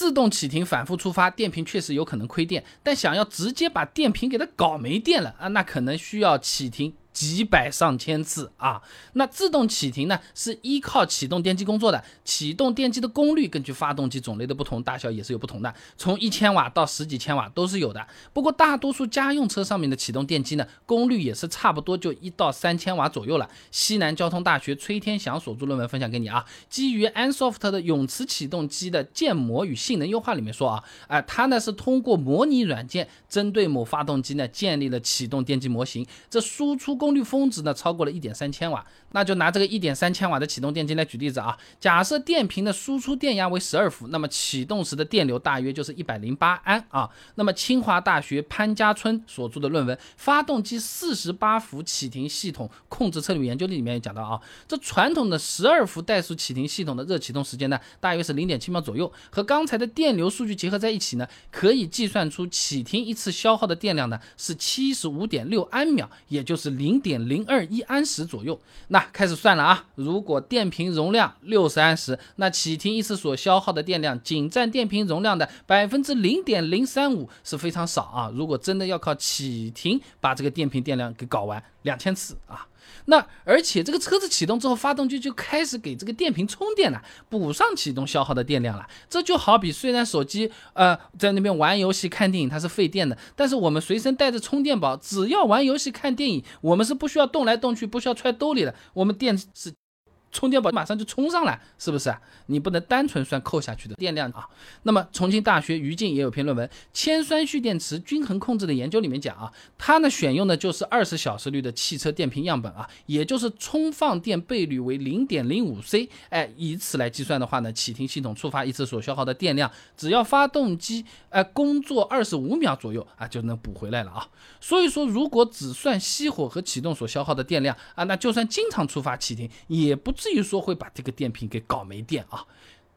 自动启停反复触发，电瓶确实有可能亏电，但想要直接把电瓶给它搞没电了啊，那可能需要启停。几百上千次啊！那自动启停呢，是依靠启动电机工作的。启动电机的功率根据发动机种类的不同，大小也是有不同的，从一千瓦到十几千瓦都是有的。不过大多数家用车上面的启动电机呢，功率也是差不多就一到三千瓦左右了。西南交通大学崔天祥所著论文分享给你啊，基于 Ansoft 的永磁启动机的建模与性能优化里面说啊，哎，它呢是通过模拟软件针对某发动机呢建立了启动电机模型，这输出。功功率峰值呢超过了一点三千瓦，那就拿这个一点三千瓦的启动电机来举例子啊。假设电瓶的输出电压为十二伏，那么启动时的电流大约就是一百零八安啊。那么清华大学潘家春所著的论文《发动机四十八伏启停系统控制策略研究》里面也讲到啊，这传统的十二伏怠速启停系统的热启动时间呢，大约是零点七秒左右，和刚才的电流数据结合在一起呢，可以计算出启停一次消耗的电量呢是七十五点六安秒，也就是零。零点零二一安时左右，那开始算了啊！如果电瓶容量六十安时，那启停一次所消耗的电量仅占电瓶容量的百分之零点零三五，是非常少啊！如果真的要靠启停把这个电瓶电量给搞完，两千次啊！那而且这个车子启动之后，发动机就开始给这个电瓶充电了，补上启动消耗的电量了。这就好比虽然手机呃在那边玩游戏看电影它是费电的，但是我们随身带着充电宝，只要玩游戏看电影，我们是不需要动来动去，不需要揣兜里的，我们电是。充电宝马上就充上来，是不是？你不能单纯算扣下去的电量啊。那么重庆大学于静也有篇论文《铅酸蓄电池均衡控制的研究》里面讲啊，它呢选用的就是二十小时率的汽车电瓶样本啊，也就是充放电倍率为零点零五 C，哎，以此来计算的话呢，启停系统触发一次所消耗的电量，只要发动机哎工作二十五秒左右啊，就能补回来了啊。所以说，如果只算熄火和启动所消耗的电量啊，那就算经常触发启停，也不。至于说会把这个电瓶给搞没电啊，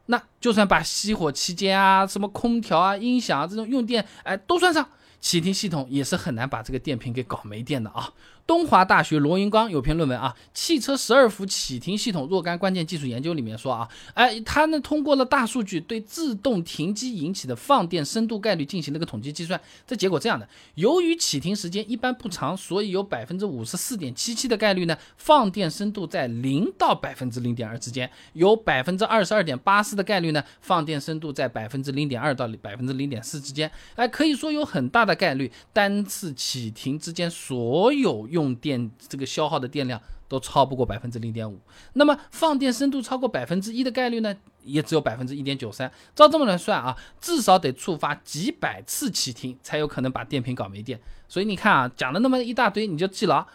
那就算把熄火期间啊，什么空调啊、音响啊这种用电，哎，都算上。启停系统也是很难把这个电瓶给搞没电的啊。东华大学罗云刚有篇论文啊，《汽车十二伏启停系统若干关键技术研究》里面说啊，哎，他呢通过了大数据对自动停机引起的放电深度概率进行了个统计计算，这结果这样的：由于启停时间一般不长，所以有百分之五十四点七七的概率呢，放电深度在零到百分之零点二之间；有百分之二十二点八四的概率呢，放电深度在百分之零点二到百分之零点四之间。哎，可以说有很大的。概率单次启停之间所有用电这个消耗的电量都超不过百分之零点五，那么放电深度超过百分之一的概率呢，也只有百分之一点九三。照这么来算啊，至少得触发几百次启停才有可能把电瓶搞没电。所以你看啊，讲了那么一大堆，你就记牢。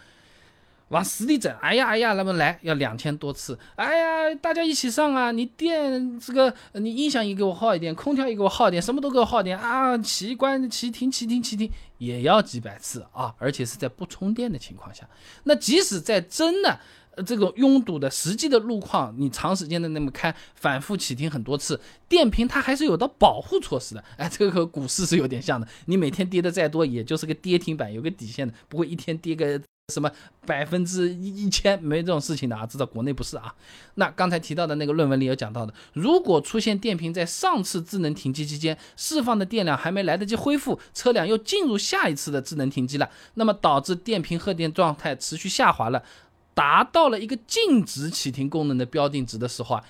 往死里整，哎呀哎呀，那么来要两千多次，哎呀，大家一起上啊！你电这个，你音响也给我耗一点，空调也给我耗一点，什么都给我耗点啊！奇关奇停奇停奇停也要几百次啊，而且是在不充电的情况下。那即使在真的这种拥堵的实际的路况，你长时间的那么开，反复启停很多次，电瓶它还是有的保护措施的。哎，这个和股市是有点像的，你每天跌的再多，也就是个跌停板，有个底线的，不会一天跌个。什么百分之一千没这种事情的啊？知道国内不是啊？那刚才提到的那个论文里有讲到的，如果出现电瓶在上次智能停机期间释放的电量还没来得及恢复，车辆又进入下一次的智能停机了，那么导致电瓶荷电状态持续下滑了，达到了一个静止启停功能的标定值的时候啊，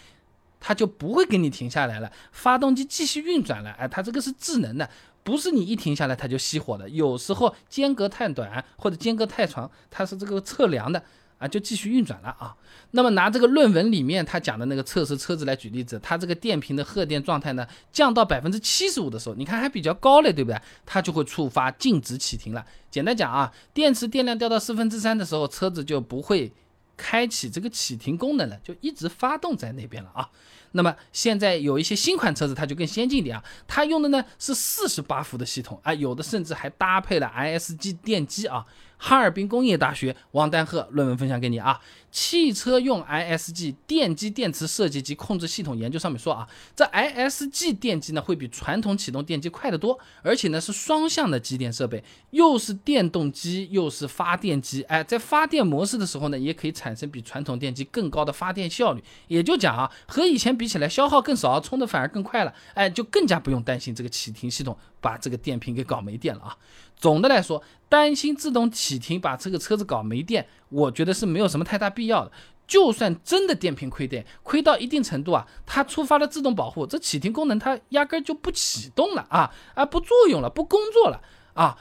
它就不会给你停下来了，发动机继续运转了。哎，它这个是智能的。不是你一停下来它就熄火的，有时候间隔太短或者间隔太长，它是这个测量的啊，就继续运转了啊。那么拿这个论文里面他讲的那个测试车子来举例子，它这个电瓶的荷电状态呢降到百分之七十五的时候，你看还比较高嘞，对不对？它就会触发静止启停了。简单讲啊，电池电量掉到四分之三的时候，车子就不会开启这个启停功能了，就一直发动在那边了啊。那么现在有一些新款车子，它就更先进点啊，它用的呢是四十八伏的系统啊，有的甚至还搭配了 ISG 电机啊。哈尔滨工业大学王丹鹤论文分享给你啊。汽车用 ISG 电机电池设计及控制系统研究上面说啊，这 ISG 电机呢会比传统启动电机快得多，而且呢是双向的机电设备，又是电动机又是发电机，哎，在发电模式的时候呢，也可以产生比传统电机更高的发电效率。也就讲啊，和以前比起来消耗更少，充的反而更快了，哎，就更加不用担心这个启停系统把这个电瓶给搞没电了啊。总的来说，担心自动启停把这个车子搞没电，我觉得是没有什么太大必要的。就算真的电瓶亏电，亏到一定程度啊，它触发了自动保护，这启停功能它压根就不启动了啊，啊不作用了，不工作了啊。